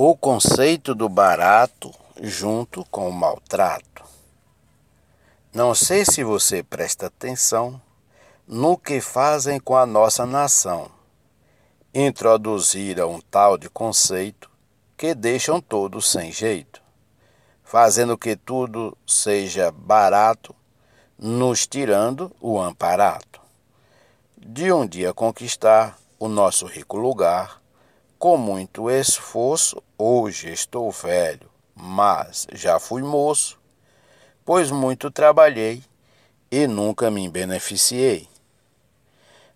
O conceito do barato junto com o maltrato. Não sei se você presta atenção no que fazem com a nossa nação. Introduziram um tal de conceito que deixam todos sem jeito, fazendo que tudo seja barato, nos tirando o amparato. De um dia conquistar o nosso rico lugar, com muito esforço, hoje estou velho, mas já fui moço, pois muito trabalhei e nunca me beneficiei.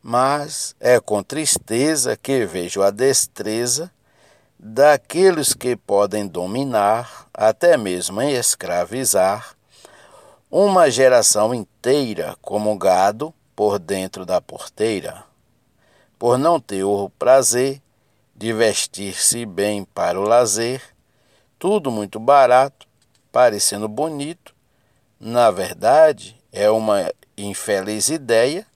Mas é com tristeza que vejo a destreza daqueles que podem dominar, até mesmo escravizar, uma geração inteira como gado por dentro da porteira, por não ter o prazer de vestir-se bem para o lazer, tudo muito barato, parecendo bonito. Na verdade, é uma infeliz ideia,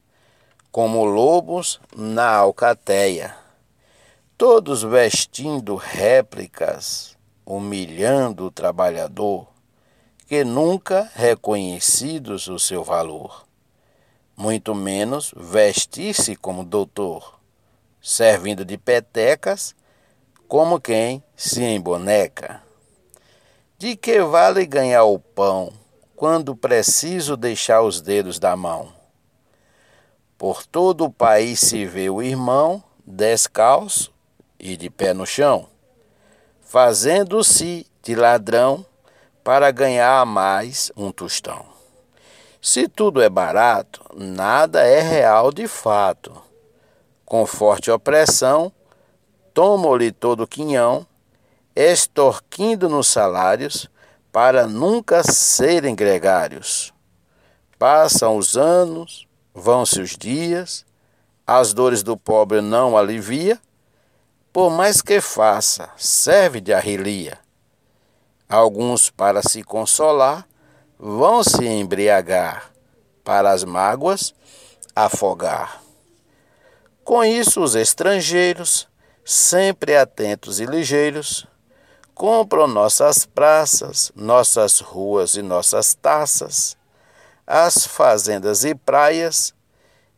como lobos na alcateia. Todos vestindo réplicas, humilhando o trabalhador, que nunca reconhecidos o seu valor. Muito menos vestir-se como doutor servindo de petecas, como quem se emboneca. De que vale ganhar o pão quando preciso deixar os dedos da mão? Por todo o país se vê o irmão descalço e de pé no chão, fazendo-se de ladrão para ganhar a mais um tostão. Se tudo é barato, nada é real de fato com forte opressão, tomam-lhe todo o quinhão, extorquindo nos salários, para nunca serem gregários. Passam os anos, vão-se os dias, as dores do pobre não alivia, por mais que faça, serve de arrilia. Alguns, para se consolar, vão se embriagar, para as mágoas afogar. Com isso, os estrangeiros, sempre atentos e ligeiros, compram nossas praças, nossas ruas e nossas taças, as fazendas e praias,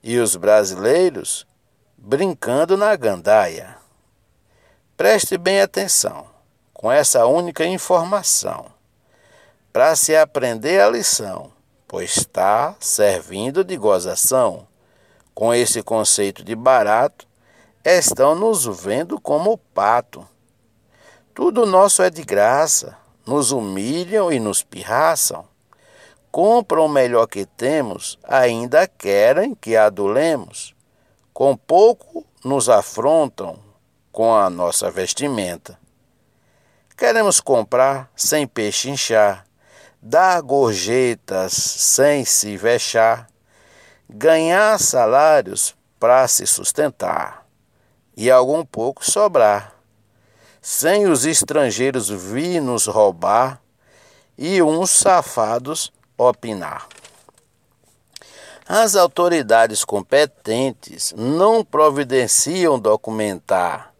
e os brasileiros brincando na gandaia. Preste bem atenção com essa única informação, para se aprender a lição, pois está servindo de gozação com esse conceito de barato, estão nos vendo como pato. Tudo nosso é de graça, nos humilham e nos pirraçam. Compram o melhor que temos, ainda querem que adulemos. Com pouco nos afrontam com a nossa vestimenta. Queremos comprar sem pechinchar, dar gorjetas sem se vexar ganhar salários para se sustentar e algum pouco sobrar, sem os estrangeiros vir nos roubar e uns safados opinar. As autoridades competentes não providenciam documentar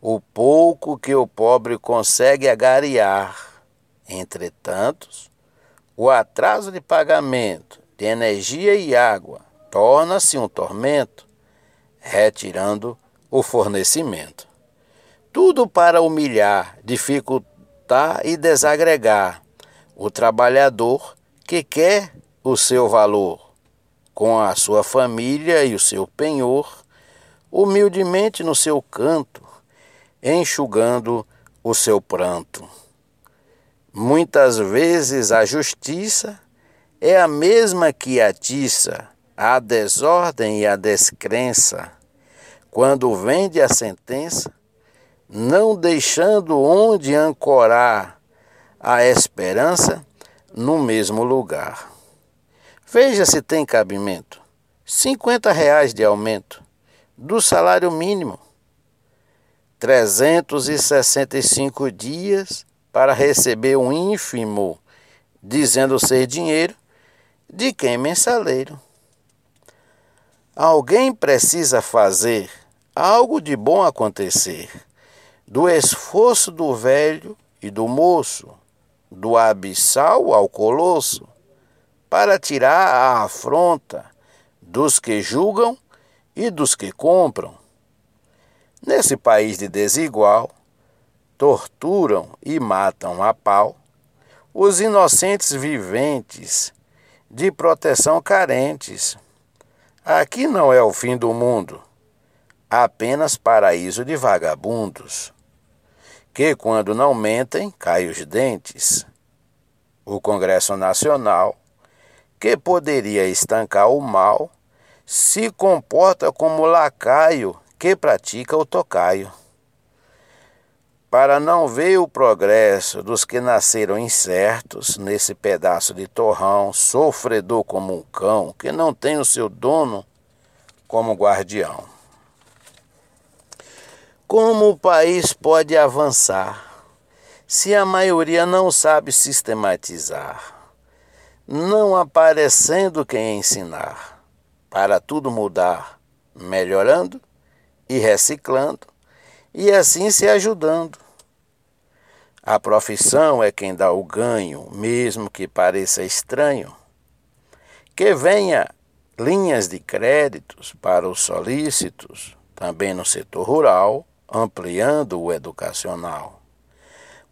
o pouco que o pobre consegue agariar. Entretanto, o atraso de pagamento de energia e água torna-se um tormento, retirando o fornecimento. Tudo para humilhar, dificultar e desagregar o trabalhador que quer o seu valor, com a sua família e o seu penhor, humildemente no seu canto, enxugando o seu pranto. Muitas vezes a justiça é a mesma que atiça a desordem e a descrença, quando vende a sentença, não deixando onde ancorar a esperança no mesmo lugar. Veja se tem cabimento. 50 reais de aumento do salário mínimo. 365 dias para receber um ínfimo, dizendo ser dinheiro, de quem mensaleiro. Alguém precisa fazer algo de bom acontecer. do esforço do velho e do moço, do abissal ao colosso, para tirar a afronta dos que julgam e dos que compram. Nesse país de desigual, torturam e matam a pau os inocentes viventes de proteção carentes. Aqui não é o fim do mundo, apenas paraíso de vagabundos, que quando não mentem, caem os dentes. O Congresso Nacional, que poderia estancar o mal, se comporta como lacaio que pratica o tocaio para não ver o progresso dos que nasceram incertos nesse pedaço de torrão, sofredor como um cão, que não tem o seu dono como guardião. Como o país pode avançar se a maioria não sabe sistematizar, não aparecendo quem ensinar, para tudo mudar, melhorando e reciclando? E assim se ajudando. A profissão é quem dá o ganho, mesmo que pareça estranho. Que venha linhas de créditos para os solícitos, também no setor rural, ampliando o educacional.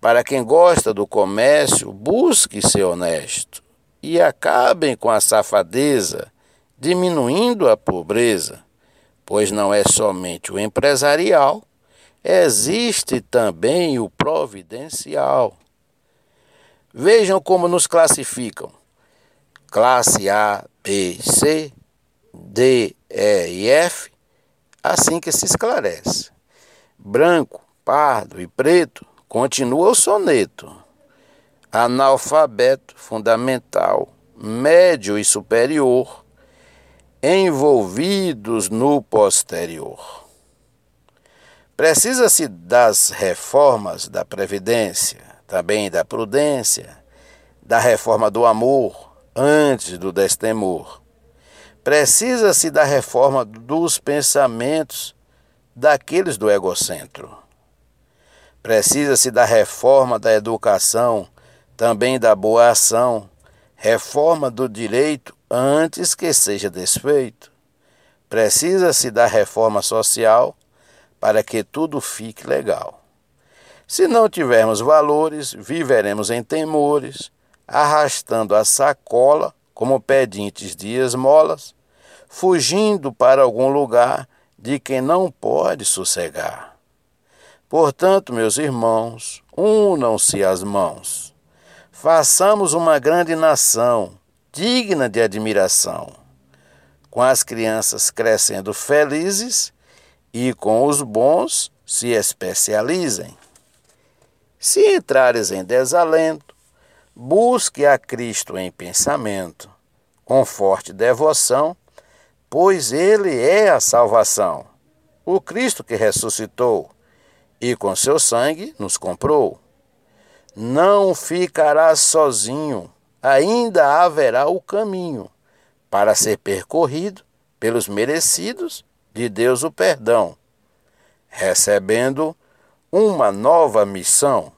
Para quem gosta do comércio, busque ser honesto e acabem com a safadeza, diminuindo a pobreza, pois não é somente o empresarial existe também o providencial. Vejam como nos classificam: classe A, B, C, D, E e F, assim que se esclarece. Branco, pardo e preto continua o soneto. Analfabeto, fundamental, médio e superior, envolvidos no posterior. Precisa-se das reformas da Previdência, também da prudência, da reforma do amor, antes do destemor. Precisa-se da reforma dos pensamentos daqueles do egocentro. Precisa-se da reforma da educação, também da boa ação, reforma do direito antes que seja desfeito. Precisa-se da reforma social para que tudo fique legal. Se não tivermos valores, viveremos em temores, arrastando a sacola como pedintes de esmolas, fugindo para algum lugar de quem não pode sossegar. Portanto, meus irmãos, unam-se as mãos. Façamos uma grande nação, digna de admiração, com as crianças crescendo felizes e com os bons se especializem. Se entrares em desalento, busque a Cristo em pensamento, com forte devoção, pois Ele é a salvação, o Cristo que ressuscitou e com seu sangue nos comprou. Não ficarás sozinho, ainda haverá o caminho para ser percorrido pelos merecidos de Deus o perdão, recebendo uma nova missão